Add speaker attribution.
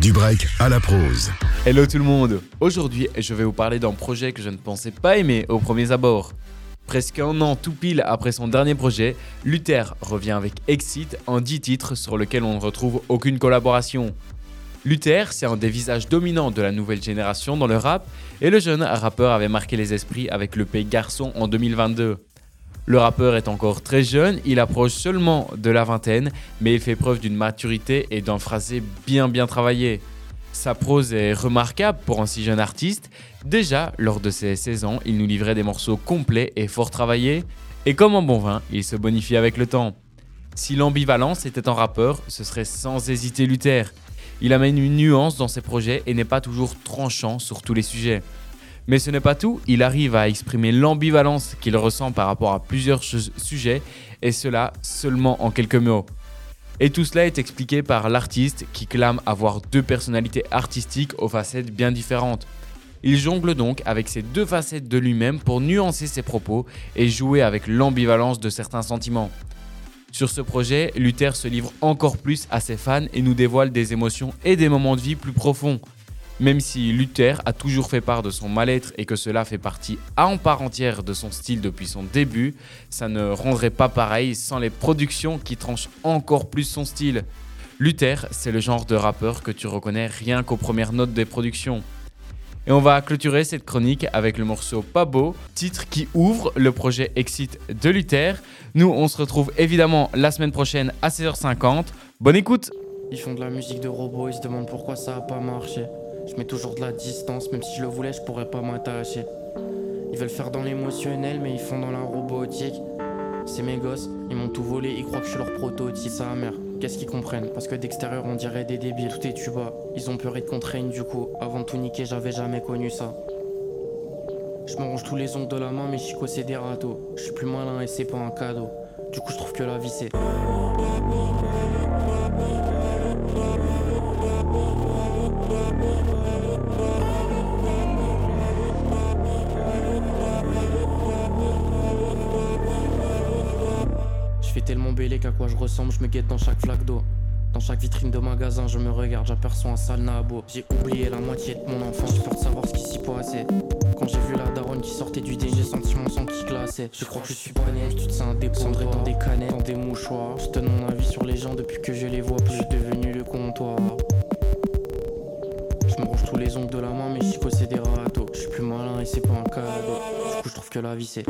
Speaker 1: Du break à la prose.
Speaker 2: Hello tout le monde Aujourd'hui, je vais vous parler d'un projet que je ne pensais pas aimer au premier abord. Presque un an tout pile après son dernier projet, Luther revient avec Exit, en 10 titres sur lequel on ne retrouve aucune collaboration. Luther, c'est un des visages dominants de la nouvelle génération dans le rap, et le jeune rappeur avait marqué les esprits avec le P Garçon en 2022. Le rappeur est encore très jeune, il approche seulement de la vingtaine, mais il fait preuve d'une maturité et d'un phrasé bien bien travaillé. Sa prose est remarquable pour un si jeune artiste. Déjà, lors de ses 16 ans, il nous livrait des morceaux complets et fort travaillés, et comme un bon vin, il se bonifie avec le temps. Si l'ambivalence était un rappeur, ce serait sans hésiter Luther. Il amène une nuance dans ses projets et n'est pas toujours tranchant sur tous les sujets. Mais ce n'est pas tout, il arrive à exprimer l'ambivalence qu'il ressent par rapport à plusieurs sujets, et cela seulement en quelques mots. Et tout cela est expliqué par l'artiste qui clame avoir deux personnalités artistiques aux facettes bien différentes. Il jongle donc avec ces deux facettes de lui-même pour nuancer ses propos et jouer avec l'ambivalence de certains sentiments. Sur ce projet, Luther se livre encore plus à ses fans et nous dévoile des émotions et des moments de vie plus profonds. Même si Luther a toujours fait part de son mal-être et que cela fait partie à en part entière de son style depuis son début, ça ne rendrait pas pareil sans les productions qui tranchent encore plus son style. Luther, c'est le genre de rappeur que tu reconnais rien qu'aux premières notes des productions. Et on va clôturer cette chronique avec le morceau Pas beau, titre qui ouvre le projet Exit de Luther. Nous, on se retrouve évidemment la semaine prochaine à 16h50. Bonne écoute
Speaker 3: Ils font de la musique de robots, ils se demandent pourquoi ça a pas marché. Je mets toujours de la distance, même si je le voulais, je pourrais pas m'attacher. Ils veulent faire dans l'émotionnel, mais ils font dans la robotique. C'est mes gosses, ils m'ont tout volé, ils croient que je suis leur prototype, sa mère. Qu'est-ce qu'ils comprennent? Parce que d'extérieur on dirait des débiles, tout est tuba. Ils ont peur de contraignent du coup. Avant de tout niquer, j'avais jamais connu ça. Je me range tous les ongles de la main, mais chico c'est des râteaux. Je suis plus malin et c'est pas un cadeau. Du coup, je trouve que la vie c'est. Tellement bélé qu'à quoi je ressemble, je me guette dans chaque flaque d'eau. Dans chaque vitrine de magasin, je me regarde, j'aperçois un sale nabo. J'ai oublié la moitié de mon enfance, peur de savoir ce qui s'y passait. Quand j'ai vu la daronne qui sortait du dé, j'ai senti mon sang qui glaçait. Je crois que je suis pas né, tu te sens cendré dans des canettes, dans des mouchoirs. Je donne mon avis sur les gens depuis que je les vois, plus je suis devenu le comptoir. Je me ronge tous les ongles de la main, mais chico c'est des râteaux. Je suis plus malin et c'est pas un cadeau. Du coup, je. Je trouve que la vie c'est.